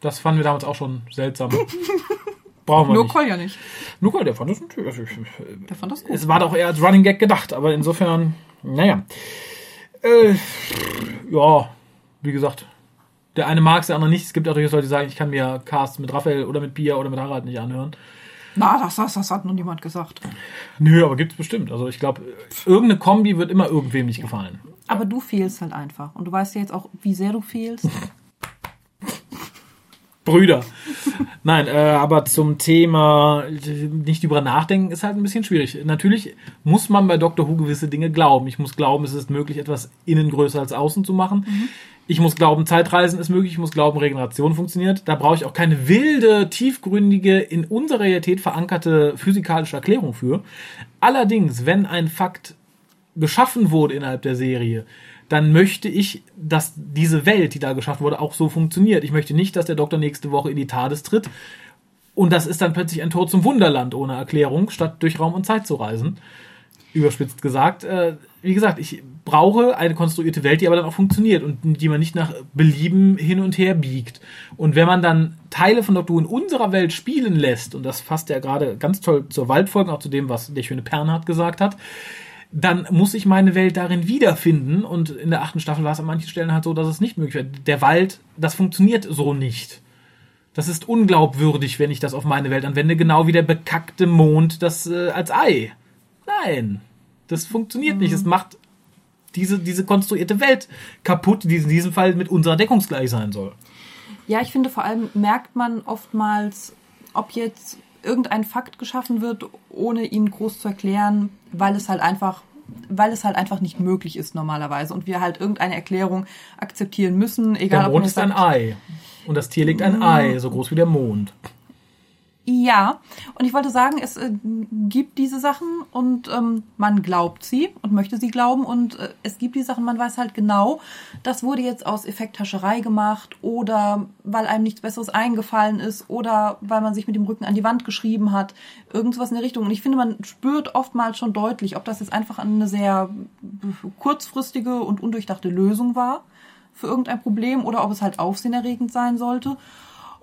Das fanden wir damals auch schon seltsam. (laughs) Brauchen wir Nur nicht. Kolja nicht. Nur Kolja, der fand das natürlich. Der fand das gut. Es war doch eher als Running Gag gedacht, aber insofern, naja. Äh, ja, wie gesagt, der eine mag es, der andere nicht. Es gibt auch durchaus Leute, die sagen, ich kann mir Cast mit Raphael oder mit Pia oder mit Harald nicht anhören. Na, das, das, das hat noch niemand gesagt. Nö, aber gibt's bestimmt. Also ich glaube, irgendeine Kombi wird immer irgendwem nicht gefallen. Aber du fehlst halt einfach. Und du weißt ja jetzt auch, wie sehr du fehlst. (laughs) Brüder. (laughs) Nein, äh, aber zum Thema nicht drüber nachdenken ist halt ein bisschen schwierig. Natürlich muss man bei Doctor Who gewisse Dinge glauben. Ich muss glauben, es ist möglich, etwas innen größer als außen zu machen. Ich muss glauben, Zeitreisen ist möglich. Ich muss glauben, Regeneration funktioniert. Da brauche ich auch keine wilde, tiefgründige, in unserer Realität verankerte physikalische Erklärung für. Allerdings, wenn ein Fakt geschaffen wurde innerhalb der Serie, dann möchte ich, dass diese Welt, die da geschaffen wurde, auch so funktioniert. Ich möchte nicht, dass der Doktor nächste Woche in die TARDIS tritt und das ist dann plötzlich ein Tor zum Wunderland ohne Erklärung, statt durch Raum und Zeit zu reisen. Überspitzt gesagt. Äh, wie gesagt, ich brauche eine konstruierte Welt, die aber dann auch funktioniert und die man nicht nach Belieben hin und her biegt. Und wenn man dann Teile von Doctor Who in unserer Welt spielen lässt, und das fasst ja gerade ganz toll zur Waldfolge, auch zu dem, was der schöne Pernhardt gesagt hat, dann muss ich meine Welt darin wiederfinden. Und in der achten Staffel war es an manchen Stellen halt so, dass es nicht möglich war. Der Wald, das funktioniert so nicht. Das ist unglaubwürdig, wenn ich das auf meine Welt anwende, genau wie der bekackte Mond das äh, als Ei. Nein, das funktioniert mhm. nicht. Es macht diese, diese konstruierte Welt kaputt, die in diesem Fall mit unserer deckungsgleich sein soll. Ja, ich finde vor allem merkt man oftmals, ob jetzt irgendein Fakt geschaffen wird, ohne ihn groß zu erklären, weil es halt einfach weil es halt einfach nicht möglich ist normalerweise und wir halt irgendeine Erklärung akzeptieren müssen, egal der Mond ob ist ein Ei und das Tier legt ein Ei, so groß wie der Mond. Ja, und ich wollte sagen, es äh, gibt diese Sachen und ähm, man glaubt sie und möchte sie glauben und äh, es gibt die Sachen, man weiß halt genau, das wurde jetzt aus Effekthascherei gemacht oder weil einem nichts Besseres eingefallen ist oder weil man sich mit dem Rücken an die Wand geschrieben hat, irgendwas in der Richtung. Und ich finde, man spürt oftmals schon deutlich, ob das jetzt einfach eine sehr kurzfristige und undurchdachte Lösung war für irgendein Problem oder ob es halt aufsehenerregend sein sollte.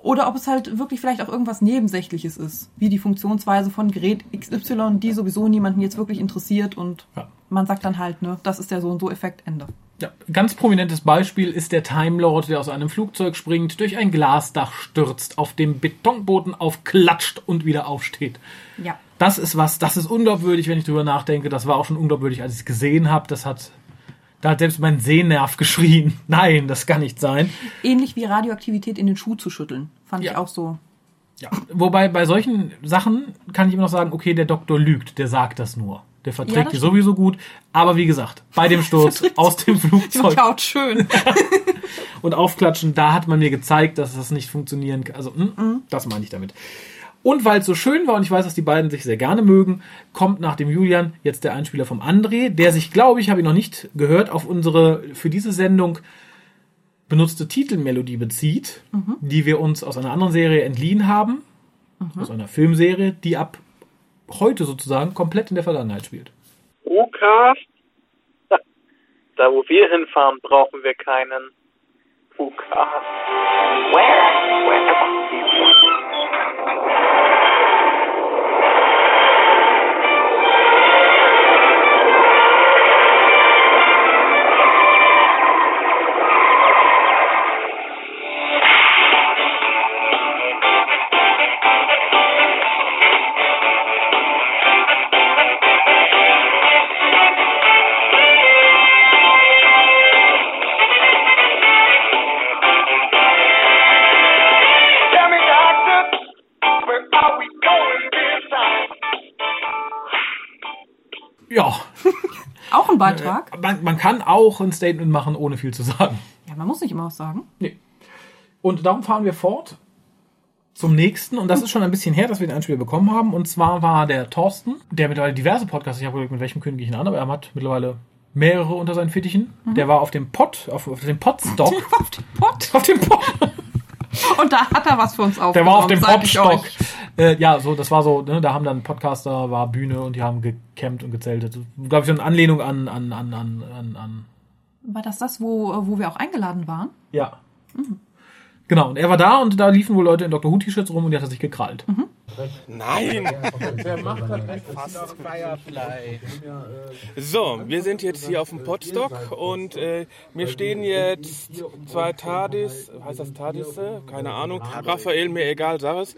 Oder ob es halt wirklich vielleicht auch irgendwas Nebensächliches ist, wie die Funktionsweise von Gerät XY, die sowieso niemanden jetzt wirklich interessiert und ja. man sagt dann halt, ne, das ist der so und so Effekt, Ende. Ja, ganz prominentes Beispiel ist der Time Lord, der aus einem Flugzeug springt, durch ein Glasdach stürzt, auf dem Betonboden aufklatscht und wieder aufsteht. Ja. Das ist was, das ist unglaubwürdig, wenn ich drüber nachdenke. Das war auch schon unglaubwürdig, als ich es gesehen habe. Das hat da hat selbst mein Sehnerv geschrien. (laughs) Nein, das kann nicht sein. Ähnlich wie Radioaktivität in den Schuh zu schütteln. Fand ja. ich auch so. Ja. Wobei bei solchen Sachen kann ich immer noch sagen, okay, der Doktor lügt, der sagt das nur. Der verträgt ja, die sowieso gut. Aber wie gesagt, bei dem (laughs) Sturz aus dem Flugzeug. Kaut schön. (laughs) und aufklatschen, da hat man mir gezeigt, dass das nicht funktionieren kann. Also, mh, hm, mhm. das meine ich damit. Und weil es so schön war und ich weiß, dass die beiden sich sehr gerne mögen, kommt nach dem Julian jetzt der Einspieler vom André, der sich, glaube ich, habe ich noch nicht gehört, auf unsere für diese Sendung benutzte Titelmelodie bezieht, mhm. die wir uns aus einer anderen Serie entliehen haben, mhm. aus einer Filmserie, die ab heute sozusagen komplett in der Vergangenheit spielt. U-Cast? Da wo wir hinfahren, brauchen wir keinen U-Cast. Where? Wherever Ja. (laughs) auch ein Beitrag? Man, man, kann auch ein Statement machen, ohne viel zu sagen. Ja, man muss nicht immer was sagen. Nee. Und darum fahren wir fort zum nächsten. Und das ist schon ein bisschen her, dass wir den Einspieler bekommen haben. Und zwar war der Thorsten, der mittlerweile diverse Podcasts, ich habe überlegt, mit welchem kündige ich ihn an, aber er hat mittlerweile mehrere unter seinen Fittichen. Mhm. Der war auf dem Pod, auf, auf dem Podstock. (laughs) auf dem Pod? Auf dem Pod. (laughs) Und da hat er was für uns aufgenommen. Der war auf dem Podstock. Äh, ja, so, das war so, ne, da haben dann Podcaster, war Bühne und die haben gecampt und gezeltet. Glaube ich, so eine Anlehnung an, an, an, an, an. War das das, wo, wo wir auch eingeladen waren? Ja. Mhm. Genau, und er war da und da liefen wohl Leute in Dr. Who-T-Shirts rum und die hat er sich gekrallt. Mhm. Nein! Wer macht das Fast Firefly. So, wir sind jetzt hier auf dem Podstock und äh, mir stehen jetzt zwei TARDIS, heißt das TARDIS? Keine Ahnung. Raphael, mir egal, sag es.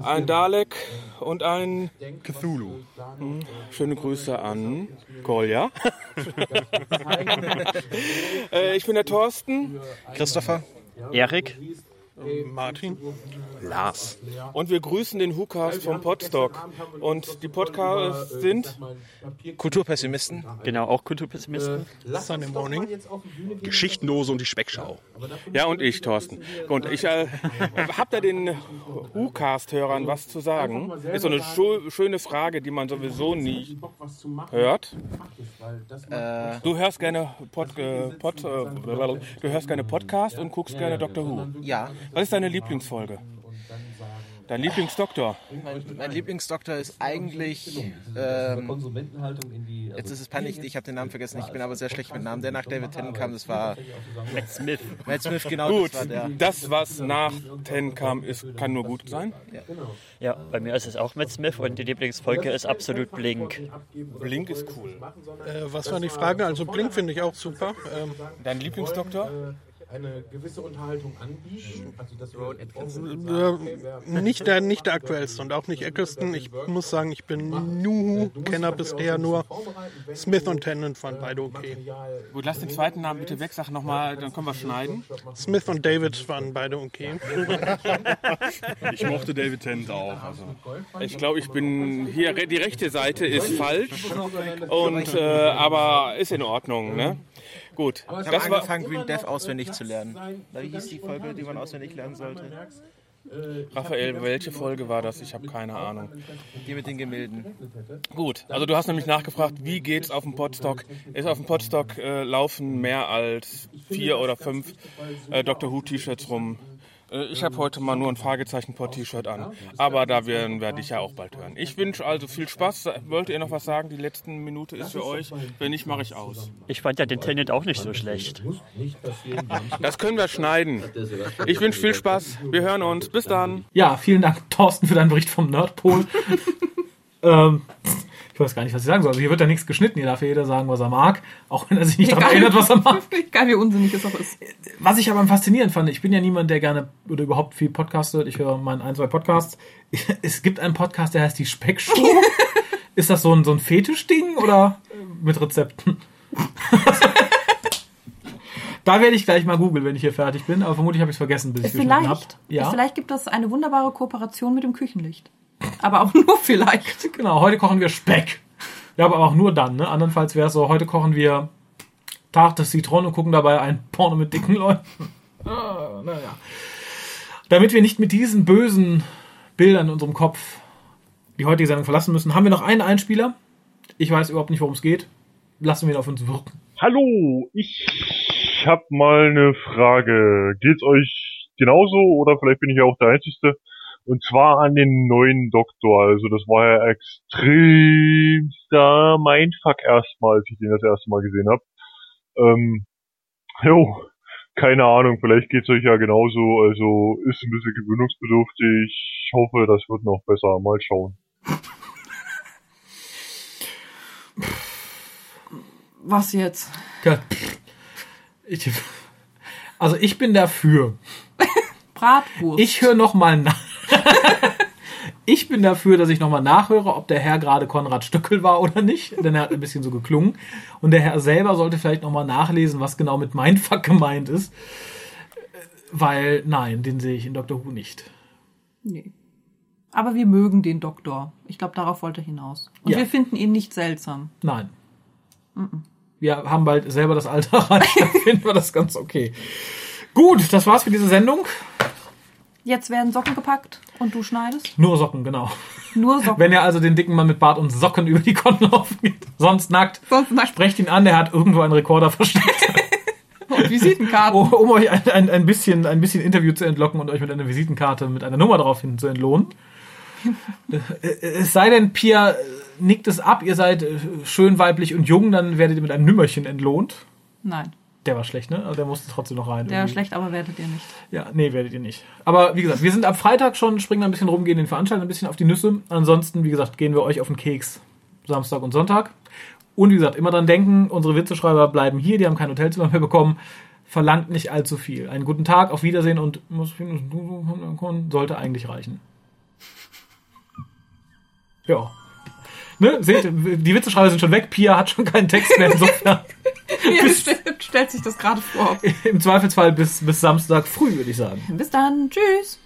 Ein Dalek und ein Cthulhu. Hm. Schöne Grüße an Kolja. (laughs) äh, ich bin der Thorsten. Christopher. Erik. Martin. Lars. Und wir grüßen den WhoCast vom Podstock. Und die Podcasts sind Kulturpessimisten, Genau, auch Kulturpessimisten. Sunday Morning, Geschichtenlose und die Specksschau. Ja, und ich, Thorsten. Und ich äh, habt ihr den WhoCast-Hörern was zu sagen? Ist so eine scho- schöne Frage, die man sowieso nie hört. Du hörst gerne Pod, äh, Pod, äh, du hörst gerne Podcast und guckst gerne Doctor Who. Ja, Was ist deine Lieblingsfolge? Dein Lieblingsdoktor? mein, mein Lieblingsdoktor ist eigentlich. Ähm, jetzt ist es peinlich, ich habe den Namen vergessen, ich bin aber sehr schlecht mit Namen. Der nach David Tennant kam, das war Matt Smith. Matt Smith, genau. Gut, Das war der. das, was nach Ten kam, ist, kann nur gut sein. Ja, bei mir ist es auch Matt Smith und die Lieblingsfolge ist absolut Blink. Blink ist cool. Äh, was war die Frage? Also Blink finde ich auch super. Ähm, Dein Lieblingsdoktor? Eine gewisse Unterhaltung anbieten. Also das äh, nicht, der, nicht der aktuellste und auch nicht Eccleston. Ich muss sagen, ich bin Nuhu-Kenner bisher nur. Smith und Tennant waren beide okay. Gut, lass den zweiten Namen bitte weg, sag nochmal, dann können wir schneiden. Smith und David waren beide okay. (laughs) Ich mochte David Tennant auch. Also. Ich glaube, ich bin hier, die rechte Seite ist falsch, und, äh, aber ist in Ordnung. Ne? Gut, Ich habe das war, angefangen, Green Death auswendig zu lernen. Wie hieß die Folge, die man auswendig lernen sollte? Raphael, welche Folge war das? Ich habe keine Ahnung. Die mit den Gemälden. Gut, also du hast nämlich nachgefragt, wie geht's auf dem Podstock? Ist auf dem Podstock äh, laufen mehr als vier oder fünf äh, Doctor Who T-Shirts rum. Äh, ich habe heute mal nur ein Fragezeichen-Pod-T-Shirt an, aber da werden werde ich ja auch bald hören. Ich wünsche also viel Spaß. Wollt ihr noch was sagen? Die letzte Minute ist für euch. Wenn nicht, mache ich aus. Ich fand ja den Tenet auch nicht so schlecht. Das können wir schneiden. Ich wünsche viel Spaß. Wir hören uns. Bis dann. Ja, vielen Dank, Thorsten, für deinen Bericht vom Nordpol. (laughs) ähm, ich weiß gar nicht, was ich sagen soll. Also hier wird ja nichts geschnitten. Hier darf ja jeder sagen, was er mag. Auch wenn er sich nicht daran erinnert, was er mag. Egal wie unsinnig es auch ist. Was ich aber faszinierend fand, ich bin ja niemand, der gerne oder überhaupt viel Podcast hört. Ich höre mal ein, zwei Podcasts. (laughs) Es gibt einen Podcast, der heißt die Speckshow. (laughs) Ist das so ein, so ein Fetischding oder mit Rezepten? (laughs) da werde ich gleich mal googeln, wenn ich hier fertig bin. Aber vermutlich habe ich es vergessen, bis ich geschnitten habe. Vielleicht, Ja, vielleicht gibt es eine wunderbare Kooperation mit dem Küchenlicht. Aber auch nur vielleicht. (laughs) genau. Heute kochen wir Speck. Ja, aber auch nur dann. Ne? Andernfalls wäre es so, heute kochen wir Tarte Zitronen und gucken dabei ein Porno mit dicken Leuten. Ah, naja. Damit wir nicht mit diesen bösen Bildern in unserem Kopf die heutige Sendung verlassen müssen, haben wir noch einen Einspieler. Ich weiß überhaupt nicht, worum es geht. Lassen wir ihn auf uns wirken. Hallo, ich habe mal eine Frage. Geht's euch genauso oder vielleicht bin ich ja auch der Einzige? Und zwar an den neuen Doktor. Also das war ja extremster Mindfuck erstmal, als ich den das erste Mal gesehen habe. Ähm, jo, keine Ahnung, vielleicht geht's euch ja genauso. Also ist ein bisschen gewöhnungsbedürftig. Ich hoffe, das wird noch besser. Mal schauen. Was jetzt? Ich, also ich bin dafür. (laughs) Bratwurst. Ich höre noch mal nach. (laughs) ich bin dafür, dass ich noch mal nachhöre, ob der Herr gerade Konrad Stöckel war oder nicht, denn er hat ein bisschen so geklungen. Und der Herr selber sollte vielleicht noch mal nachlesen, was genau mit Mindfuck gemeint ist. Weil, nein, den sehe ich in Dr. Who nicht. Nee. Aber wir mögen den Doktor. Ich glaube, darauf wollte er hinaus. Und Ja. wir finden ihn nicht seltsam. Nein. Wir haben bald selber das Alter erreicht, dann finden wir das ganz okay. Gut, das war's für diese Sendung. Jetzt werden Socken gepackt und du schneidest. Nur Socken, genau. Nur Socken. (laughs) Wenn ihr also den dicken Mann mit Bart und Socken (laughs) über die Konten laufen geht, sonst nackt, Sonst nackt. sprecht ihn an, der hat irgendwo einen Rekorder versteckt, Und (laughs) Visitenkarten. um, um euch ein, ein, ein, bisschen, ein bisschen Interview zu entlocken und euch mit einer Visitenkarte mit einer Nummer darauf hin zu entlohnen. Es sei denn, Pia nickt es ab, ihr seid schön weiblich und jung, dann werdet ihr mit einem Nümmerchen entlohnt. Nein, Der war schlecht, ne? Also der musste trotzdem noch rein. der war irgendwie. schlecht, aber werdet ihr nicht. Ja, nee, werdet ihr nicht. Aber wie gesagt, wir sind ab Freitag schon, springen ein bisschen rum, gehen den Veranstaltern ein bisschen auf die Nüsse. Ansonsten, wie gesagt, gehen wir euch auf den Keks Samstag und Sonntag. Und wie gesagt, immer dran denken, unsere Witzeschreiber bleiben hier, die haben kein Hotelzimmer mehr bekommen. Verlangt nicht allzu viel. Einen guten Tag, auf Wiedersehen und sollte eigentlich reichen. Ja. Ne, seht, die Witzeschreiber sind schon weg, Pia hat schon keinen Text mehr, insofern (laughs) (laughs) Ihr stellt, stellt sich das gerade vor. im Zweifelsfall bis, bis Samstag früh, würde ich sagen. Bis dann. Tschüss.